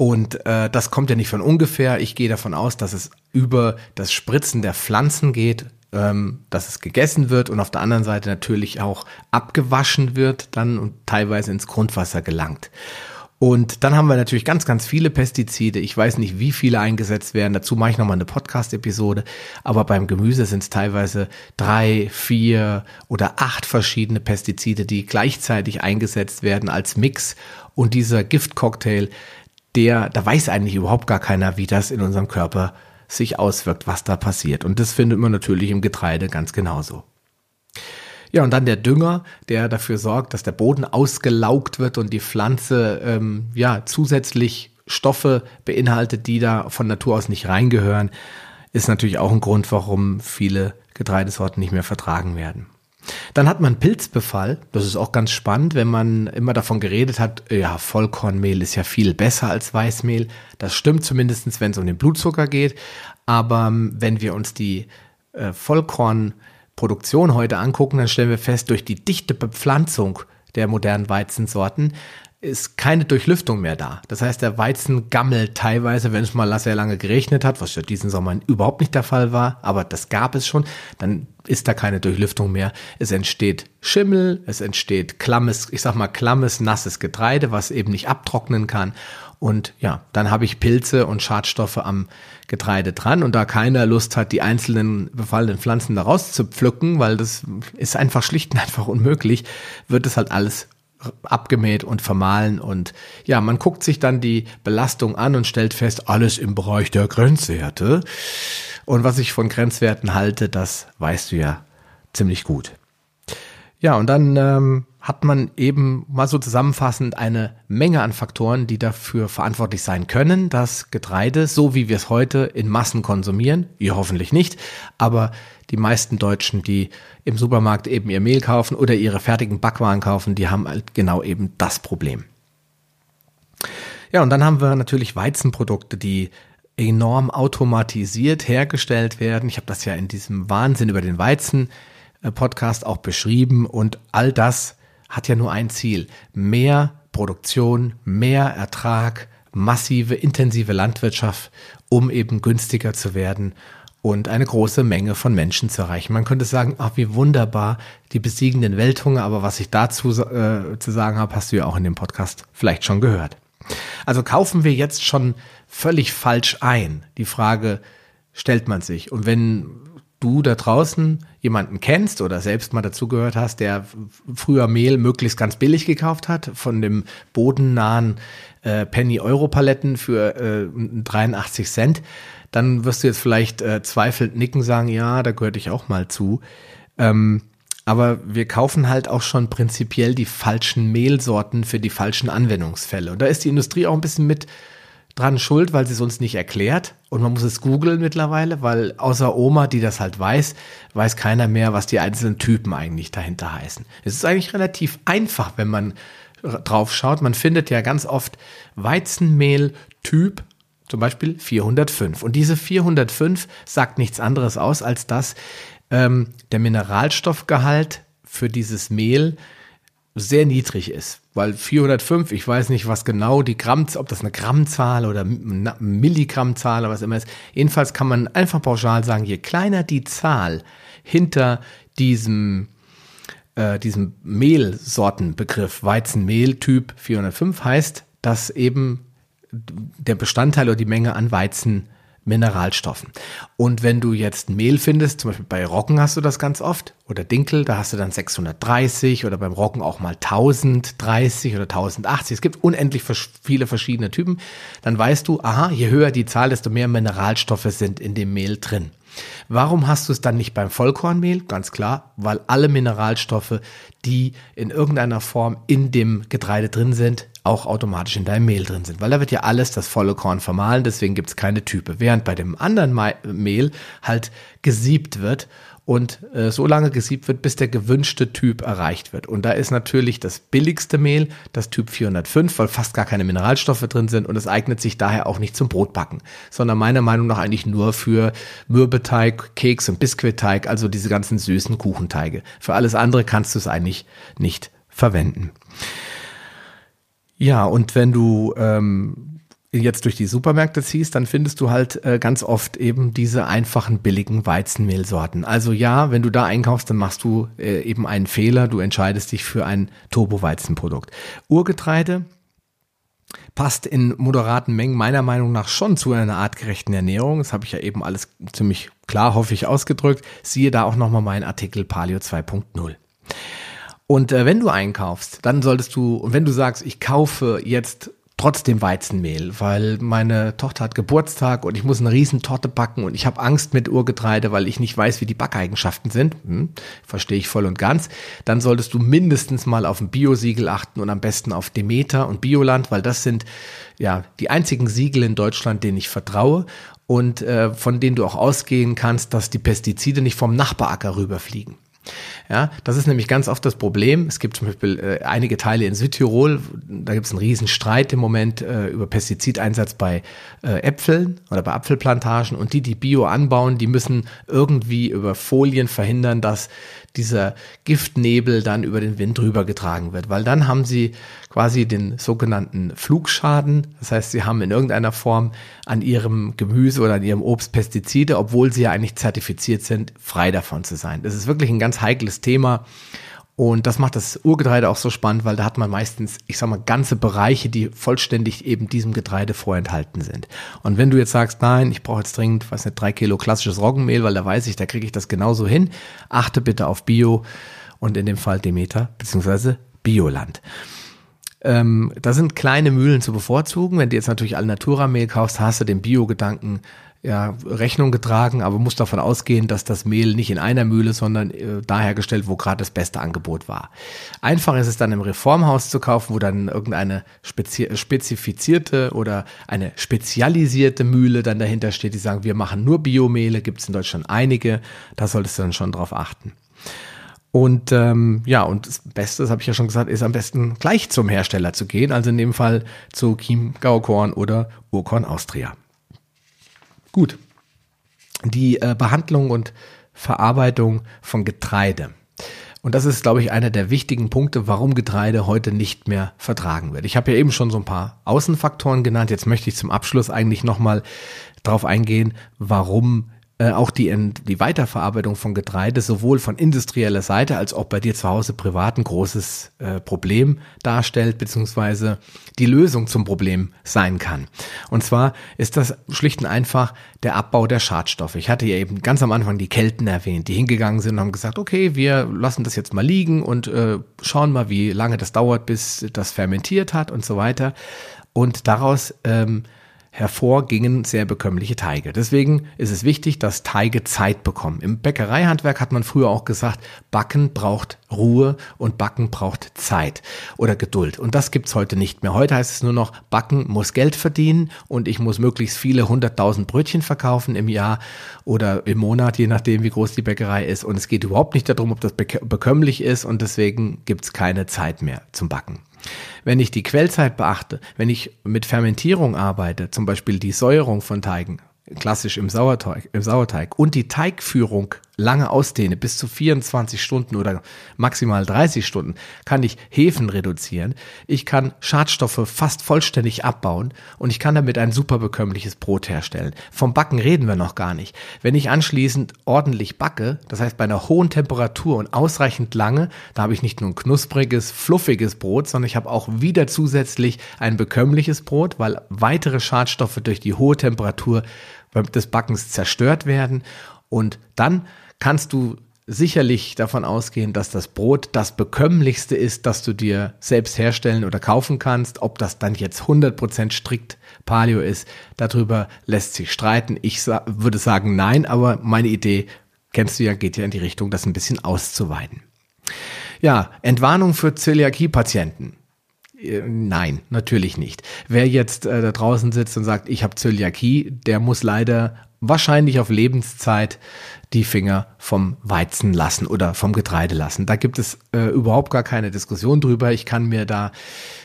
Und äh, das kommt ja nicht von ungefähr. Ich gehe davon aus, dass es über das Spritzen der Pflanzen geht, ähm, dass es gegessen wird und auf der anderen Seite natürlich auch abgewaschen wird dann und teilweise ins Grundwasser gelangt. Und dann haben wir natürlich ganz, ganz viele Pestizide. Ich weiß nicht, wie viele eingesetzt werden. Dazu mache ich nochmal eine Podcast-Episode. Aber beim Gemüse sind es teilweise drei, vier oder acht verschiedene Pestizide, die gleichzeitig eingesetzt werden als Mix. Und dieser Giftcocktail, der, da weiß eigentlich überhaupt gar keiner, wie das in unserem Körper sich auswirkt, was da passiert. Und das findet man natürlich im Getreide ganz genauso. Ja, und dann der Dünger, der dafür sorgt, dass der Boden ausgelaugt wird und die Pflanze ähm, ja zusätzlich Stoffe beinhaltet, die da von Natur aus nicht reingehören, ist natürlich auch ein Grund, warum viele Getreidesorten nicht mehr vertragen werden. Dann hat man Pilzbefall. Das ist auch ganz spannend, wenn man immer davon geredet hat, ja, Vollkornmehl ist ja viel besser als Weißmehl. Das stimmt zumindestens, wenn es um den Blutzucker geht. Aber ähm, wenn wir uns die äh, Vollkornproduktion heute angucken, dann stellen wir fest, durch die dichte Bepflanzung der modernen Weizensorten ist keine Durchlüftung mehr da. Das heißt, der Weizen gammelt teilweise, wenn es mal sehr lange geregnet hat, was ja diesen Sommer überhaupt nicht der Fall war, aber das gab es schon, dann ist da keine Durchlüftung mehr. Es entsteht Schimmel, es entsteht klammes, ich sag mal klammes, nasses Getreide, was eben nicht abtrocknen kann. Und ja, dann habe ich Pilze und Schadstoffe am Getreide dran. Und da keiner Lust hat, die einzelnen befallenen Pflanzen daraus zu pflücken, weil das ist einfach schlicht und einfach unmöglich, wird es halt alles abgemäht und vermahlen und ja, man guckt sich dann die Belastung an und stellt fest, alles im Bereich der Grenzwerte. Und was ich von Grenzwerten halte, das weißt du ja ziemlich gut. Ja, und dann ähm, hat man eben mal so zusammenfassend eine Menge an Faktoren, die dafür verantwortlich sein können, dass Getreide, so wie wir es heute in Massen konsumieren, ihr hoffentlich nicht, aber die meisten Deutschen, die im Supermarkt eben ihr Mehl kaufen oder ihre fertigen Backwaren kaufen, die haben halt genau eben das Problem. Ja, und dann haben wir natürlich Weizenprodukte, die enorm automatisiert hergestellt werden. Ich habe das ja in diesem Wahnsinn über den Weizen äh, Podcast auch beschrieben und all das hat ja nur ein Ziel. Mehr Produktion, mehr Ertrag, massive, intensive Landwirtschaft, um eben günstiger zu werden und eine große Menge von Menschen zu erreichen. Man könnte sagen, ach, wie wunderbar, die besiegen den Welthunger, aber was ich dazu äh, zu sagen habe, hast du ja auch in dem Podcast vielleicht schon gehört. Also kaufen wir jetzt schon völlig falsch ein. Die Frage stellt man sich. Und wenn du da draußen jemanden kennst oder selbst mal dazugehört hast, der früher Mehl möglichst ganz billig gekauft hat, von dem bodennahen äh, Penny-Euro-Paletten für äh, 83 Cent, dann wirst du jetzt vielleicht äh, zweifelnd nicken, sagen, ja, da gehörte ich auch mal zu. Ähm, aber wir kaufen halt auch schon prinzipiell die falschen Mehlsorten für die falschen Anwendungsfälle. Und da ist die Industrie auch ein bisschen mit dran schuld, weil sie es uns nicht erklärt. Und man muss es googeln mittlerweile, weil außer Oma, die das halt weiß, weiß keiner mehr, was die einzelnen Typen eigentlich dahinter heißen. Es ist eigentlich relativ einfach, wenn man drauf schaut. Man findet ja ganz oft Weizenmehl Typ zum Beispiel 405. Und diese 405 sagt nichts anderes aus, als dass ähm, der Mineralstoffgehalt für dieses Mehl sehr niedrig ist, weil 405, ich weiß nicht, was genau die Gramm, ob das eine Grammzahl oder Milligrammzahl oder was immer ist. Jedenfalls kann man einfach pauschal sagen, je kleiner die Zahl hinter diesem äh, diesem Mehlsortenbegriff Weizenmehl Typ 405 heißt, dass eben der Bestandteil oder die Menge an Weizen Mineralstoffen. Und wenn du jetzt Mehl findest, zum Beispiel bei Roggen hast du das ganz oft, oder Dinkel, da hast du dann 630 oder beim Roggen auch mal 1030 oder 1080. Es gibt unendlich viele verschiedene Typen. Dann weißt du, aha, je höher die Zahl, desto mehr Mineralstoffe sind in dem Mehl drin. Warum hast du es dann nicht beim Vollkornmehl? Ganz klar, weil alle Mineralstoffe, die in irgendeiner Form in dem Getreide drin sind, auch automatisch in deinem Mehl drin sind. Weil da wird ja alles das volle Korn vermahlen, deswegen gibt es keine Type. Während bei dem anderen Mehl halt gesiebt wird und äh, so lange gesiebt wird, bis der gewünschte Typ erreicht wird. Und da ist natürlich das billigste Mehl, das Typ 405, weil fast gar keine Mineralstoffe drin sind und es eignet sich daher auch nicht zum Brotbacken, sondern meiner Meinung nach eigentlich nur für Mürbeteig, Keks und Biskuitteig, also diese ganzen süßen Kuchenteige. Für alles andere kannst du es eigentlich nicht verwenden. Ja, und wenn du ähm, jetzt durch die Supermärkte ziehst, dann findest du halt äh, ganz oft eben diese einfachen, billigen Weizenmehlsorten. Also ja, wenn du da einkaufst, dann machst du äh, eben einen Fehler. Du entscheidest dich für ein Turbo-Weizenprodukt. Urgetreide passt in moderaten Mengen meiner Meinung nach schon zu einer artgerechten Ernährung. Das habe ich ja eben alles ziemlich klar, hoffe ich, ausgedrückt. Siehe da auch nochmal meinen Artikel Paleo 2.0. Und äh, wenn du einkaufst, dann solltest du, und wenn du sagst, ich kaufe jetzt trotzdem Weizenmehl, weil meine Tochter hat Geburtstag und ich muss eine Riesentorte backen und ich habe Angst mit Urgetreide, weil ich nicht weiß, wie die Backeigenschaften sind. Hm, verstehe ich voll und ganz. Dann solltest du mindestens mal auf ein Biosiegel achten und am besten auf Demeter und Bioland, weil das sind ja die einzigen Siegel in Deutschland, denen ich vertraue und äh, von denen du auch ausgehen kannst, dass die Pestizide nicht vom Nachbaracker rüberfliegen. Ja, das ist nämlich ganz oft das Problem. Es gibt zum Beispiel äh, einige Teile in Südtirol, da gibt es einen riesen Streit im Moment äh, über Pestizideinsatz bei äh, Äpfeln oder bei Apfelplantagen und die, die Bio anbauen, die müssen irgendwie über Folien verhindern, dass dieser Giftnebel dann über den Wind rübergetragen wird, weil dann haben sie quasi den sogenannten Flugschaden. Das heißt, sie haben in irgendeiner Form an ihrem Gemüse oder an ihrem Obst Pestizide, obwohl sie ja eigentlich zertifiziert sind, frei davon zu sein. Das ist wirklich ein ganz heikles Thema. Und das macht das Urgetreide auch so spannend, weil da hat man meistens, ich sag mal, ganze Bereiche, die vollständig eben diesem Getreide vorenthalten sind. Und wenn du jetzt sagst, nein, ich brauche jetzt dringend, weiß nicht, drei Kilo klassisches Roggenmehl, weil da weiß ich, da kriege ich das genauso hin, achte bitte auf Bio und in dem Fall Demeter beziehungsweise Bioland. Ähm, da sind kleine Mühlen zu bevorzugen. Wenn du jetzt natürlich Alnatura-Mehl kaufst, hast du den Bio-Gedanken ja, Rechnung getragen, aber muss davon ausgehen, dass das Mehl nicht in einer Mühle, sondern äh, da hergestellt, wo gerade das beste Angebot war. Einfach ist es dann im Reformhaus zu kaufen, wo dann irgendeine spezi spezifizierte oder eine spezialisierte Mühle dann dahinter steht, die sagen, wir machen nur Biomehle, gibt es in Deutschland einige, da solltest du dann schon drauf achten. Und ähm, ja, und das Beste, das habe ich ja schon gesagt, ist am besten gleich zum Hersteller zu gehen, also in dem Fall zu Chiemgau Korn oder Urkorn Austria. Gut. Die äh, Behandlung und Verarbeitung von Getreide. Und das ist, glaube ich, einer der wichtigen Punkte, warum Getreide heute nicht mehr vertragen wird. Ich habe ja eben schon so ein paar Außenfaktoren genannt. Jetzt möchte ich zum Abschluss eigentlich nochmal drauf eingehen, warum äh, auch die, die Weiterverarbeitung von Getreide sowohl von industrieller Seite als auch bei dir zu Hause privat ein großes äh, Problem darstellt, beziehungsweise die Lösung zum Problem sein kann. Und zwar ist das schlicht und einfach der Abbau der Schadstoffe. Ich hatte ja eben ganz am Anfang die Kelten erwähnt, die hingegangen sind und haben gesagt, okay, wir lassen das jetzt mal liegen und äh, schauen mal, wie lange das dauert, bis das fermentiert hat und so weiter. Und daraus ähm, hervorgingen sehr bekömmliche Teige. Deswegen ist es wichtig, dass Teige Zeit bekommen. Im Bäckereihandwerk hat man früher auch gesagt, Backen braucht Ruhe und Backen braucht Zeit oder Geduld. Und das gibt's heute nicht mehr. Heute heißt es nur noch, Backen muss Geld verdienen und ich muss möglichst viele hunderttausend Brötchen verkaufen im Jahr oder im Monat, je nachdem, wie groß die Bäckerei ist. Und es geht überhaupt nicht darum, ob das bekömmlich ist und deswegen gibt's keine Zeit mehr zum Backen. Wenn ich die Quellzeit beachte, wenn ich mit Fermentierung arbeite, zum Beispiel die Säuerung von Teigen, klassisch im Sauerteig, im Sauerteig und die Teigführung lange ausdehne, bis zu 24 Stunden oder maximal 30 Stunden, kann ich Hefen reduzieren. Ich kann Schadstoffe fast vollständig abbauen und ich kann damit ein super bekömmliches Brot herstellen. Vom Backen reden wir noch gar nicht. Wenn ich anschließend ordentlich backe, das heißt bei einer hohen Temperatur und ausreichend lange, da habe ich nicht nur ein knuspriges, fluffiges Brot, sondern ich habe auch wieder zusätzlich ein bekömmliches Brot, weil weitere Schadstoffe durch die hohe Temperatur des Backens zerstört werden. Und dann kannst du sicherlich davon ausgehen, dass das Brot das bekömmlichste ist, das du dir selbst herstellen oder kaufen kannst. Ob das dann jetzt 100% strikt Paleo ist, darüber lässt sich streiten. Ich sa würde sagen nein, aber meine Idee, kennst du ja, geht ja in die Richtung, das ein bisschen auszuweiten. Ja, Entwarnung für Zöliakie-Patienten. Äh, nein, natürlich nicht. Wer jetzt äh, da draußen sitzt und sagt, ich habe Zöliakie, der muss leider wahrscheinlich auf Lebenszeit die Finger vom Weizen lassen oder vom Getreide lassen. Da gibt es äh, überhaupt gar keine Diskussion drüber. Ich kann mir da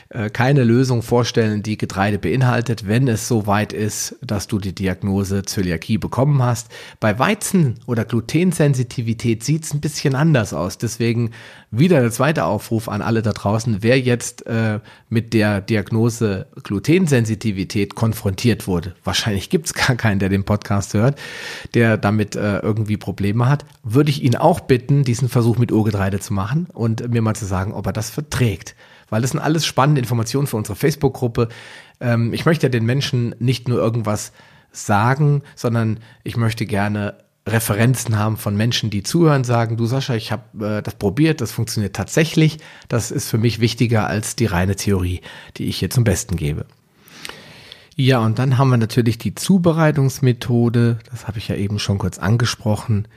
äh, keine Lösung vorstellen, die Getreide beinhaltet, wenn es so weit ist, dass du die Diagnose Zöliakie bekommen hast. Bei Weizen oder Glutensensitivität sieht es ein bisschen anders aus. Deswegen wieder der zweite Aufruf an alle da draußen, wer jetzt äh, mit der Diagnose Glutensensitivität konfrontiert wurde. Wahrscheinlich gibt es gar keinen, der den Podcast hört, der damit äh, irgendwie Probleme hat. Würde ich ihn auch bitten, diesen Versuch mit Urgetreide zu machen und mir mal zu sagen, ob er das verträgt weil das sind alles spannende Informationen für unsere Facebook-Gruppe. Ähm, ich möchte ja den Menschen nicht nur irgendwas sagen, sondern ich möchte gerne Referenzen haben von Menschen, die zuhören, sagen, du Sascha, ich habe äh, das probiert, das funktioniert tatsächlich. Das ist für mich wichtiger als die reine Theorie, die ich hier zum Besten gebe. Ja, und dann haben wir natürlich die Zubereitungsmethode, das habe ich ja eben schon kurz angesprochen.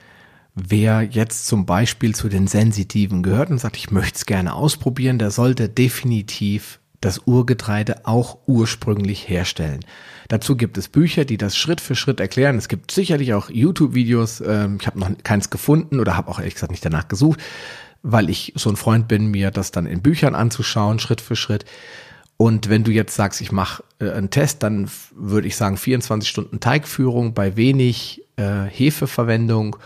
Wer jetzt zum Beispiel zu den Sensitiven gehört und sagt, ich möchte es gerne ausprobieren, der sollte definitiv das Urgetreide auch ursprünglich herstellen. Dazu gibt es Bücher, die das Schritt für Schritt erklären. Es gibt sicherlich auch YouTube-Videos. Ähm, ich habe noch keins gefunden oder habe auch ehrlich gesagt nicht danach gesucht, weil ich so ein Freund bin, mir das dann in Büchern anzuschauen, Schritt für Schritt. Und wenn du jetzt sagst, ich mache äh, einen Test, dann würde ich sagen 24 Stunden Teigführung bei wenig äh, Hefeverwendung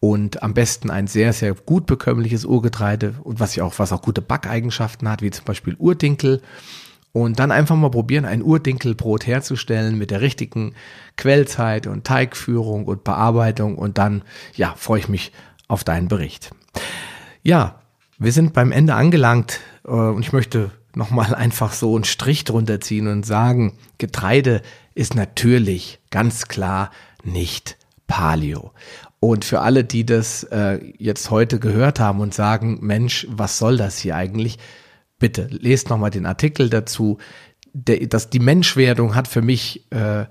und am besten ein sehr, sehr gut bekömmliches Urgetreide und was ja auch, was auch gute Backeigenschaften hat, wie zum Beispiel Urdinkel. Und dann einfach mal probieren, ein Urdinkelbrot herzustellen mit der richtigen Quellzeit und Teigführung und Bearbeitung. Und dann, ja, freue ich mich auf deinen Bericht. Ja, wir sind beim Ende angelangt äh, und ich möchte nochmal einfach so einen Strich drunter ziehen und sagen, Getreide ist natürlich ganz klar nicht Paleo. Und für alle, die das äh, jetzt heute gehört haben und sagen, Mensch, was soll das hier eigentlich? Bitte lest nochmal den Artikel dazu. Der, das, die Menschwerdung hat für mich äh,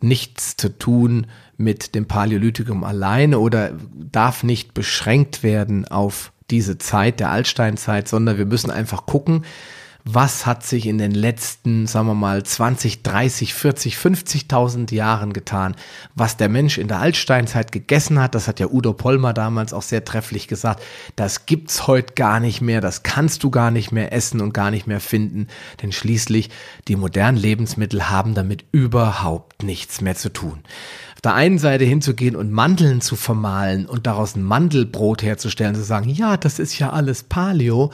nichts zu tun mit dem Paläolithikum alleine oder darf nicht beschränkt werden auf diese Zeit der Altsteinzeit, sondern wir müssen einfach gucken, was hat sich in den letzten, sagen wir mal, 20, 30, 40, 50.000 Jahren getan, was der Mensch in der Altsteinzeit gegessen hat, das hat ja Udo Pollmer damals auch sehr trefflich gesagt, das gibt's heute gar nicht mehr, das kannst du gar nicht mehr essen und gar nicht mehr finden, denn schließlich die modernen Lebensmittel haben damit überhaupt nichts mehr zu tun. Auf der einen Seite hinzugehen und Mandeln zu vermahlen und daraus ein Mandelbrot herzustellen, zu sagen, ja, das ist ja alles Paleo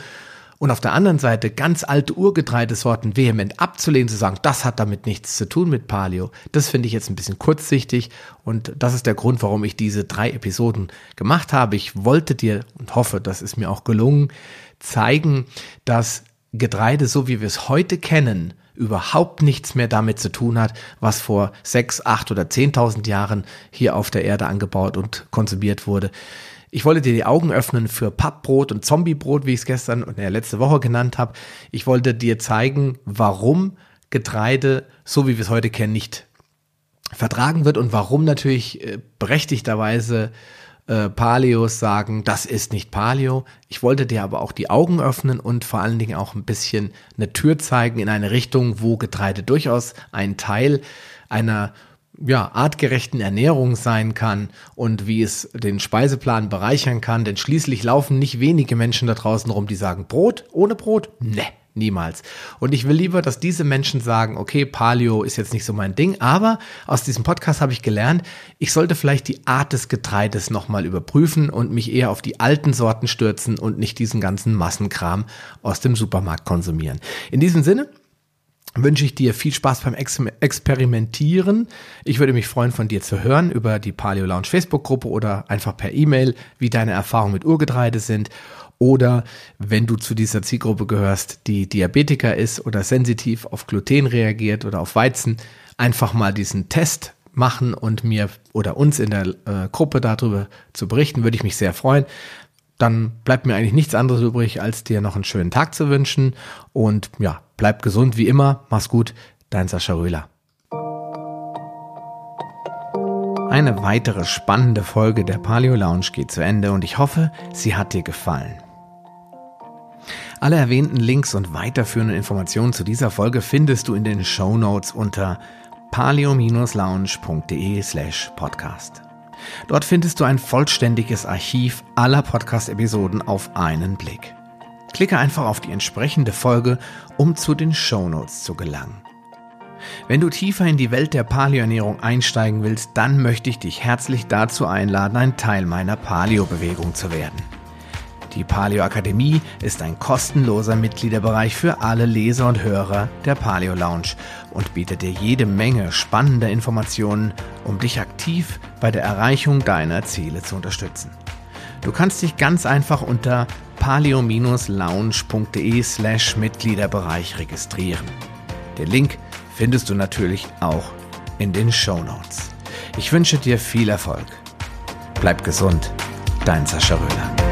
und auf der anderen Seite ganz alte Urgetreidesorten vehement abzulehnen, zu sagen, das hat damit nichts zu tun mit Paleo, das finde ich jetzt ein bisschen kurzsichtig und das ist der Grund, warum ich diese drei Episoden gemacht habe. Ich wollte dir und hoffe, das ist mir auch gelungen, zeigen, dass Getreide, so wie wir es heute kennen, überhaupt nichts mehr damit zu tun hat, was vor sechs, acht oder zehntausend Jahren hier auf der Erde angebaut und konsumiert wurde. Ich wollte dir die Augen öffnen für Pappbrot und Zombiebrot, wie ich es gestern und ja, letzte Woche genannt habe. Ich wollte dir zeigen, warum Getreide, so wie wir es heute kennen, nicht vertragen wird und warum natürlich äh, berechtigterweise äh, Paleos sagen, das ist nicht Paleo. Ich wollte dir aber auch die Augen öffnen und vor allen Dingen auch ein bisschen eine Tür zeigen in eine Richtung, wo Getreide durchaus ein Teil einer ja, artgerechten Ernährung sein kann und wie es den Speiseplan bereichern kann. Denn schließlich laufen nicht wenige Menschen da draußen rum, die sagen, Brot ohne Brot? Ne, Niemals. Und ich will lieber, dass diese Menschen sagen, okay, Paleo ist jetzt nicht so mein Ding, aber aus diesem Podcast habe ich gelernt, ich sollte vielleicht die Art des Getreides nochmal überprüfen und mich eher auf die alten Sorten stürzen und nicht diesen ganzen Massenkram aus dem Supermarkt konsumieren. In diesem Sinne, wünsche ich dir viel Spaß beim Ex Experimentieren. Ich würde mich freuen, von dir zu hören über die Paleo Lounge Facebook-Gruppe oder einfach per E-Mail, wie deine Erfahrungen mit Urgetreide sind. Oder wenn du zu dieser Zielgruppe gehörst, die Diabetiker ist oder sensitiv auf Gluten reagiert oder auf Weizen, einfach mal diesen Test machen und mir oder uns in der äh, Gruppe darüber zu berichten, würde ich mich sehr freuen. Dann bleibt mir eigentlich nichts anderes übrig, als dir noch einen schönen Tag zu wünschen. Und ja, bleib gesund wie immer. Mach's gut. Dein Sascha Röhler. Eine weitere spannende Folge der Paleo Lounge geht zu Ende und ich hoffe, sie hat dir gefallen. Alle erwähnten Links und weiterführenden Informationen zu dieser Folge findest du in den Show Notes unter paleo-lounge.de slash podcast. Dort findest du ein vollständiges Archiv aller Podcast-Episoden auf einen Blick. Klicke einfach auf die entsprechende Folge, um zu den Show Notes zu gelangen. Wenn du tiefer in die Welt der Paleoernährung einsteigen willst, dann möchte ich dich herzlich dazu einladen, ein Teil meiner Paleo-Bewegung zu werden. Die Paleo Akademie ist ein kostenloser Mitgliederbereich für alle Leser und Hörer der Paleo Lounge und bietet dir jede Menge spannender Informationen, um dich aktiv bei der Erreichung deiner Ziele zu unterstützen. Du kannst dich ganz einfach unter paleo-lounge.de slash Mitgliederbereich registrieren. Den Link findest du natürlich auch in den Show Notes. Ich wünsche dir viel Erfolg. Bleib gesund, dein Sascha Röhler.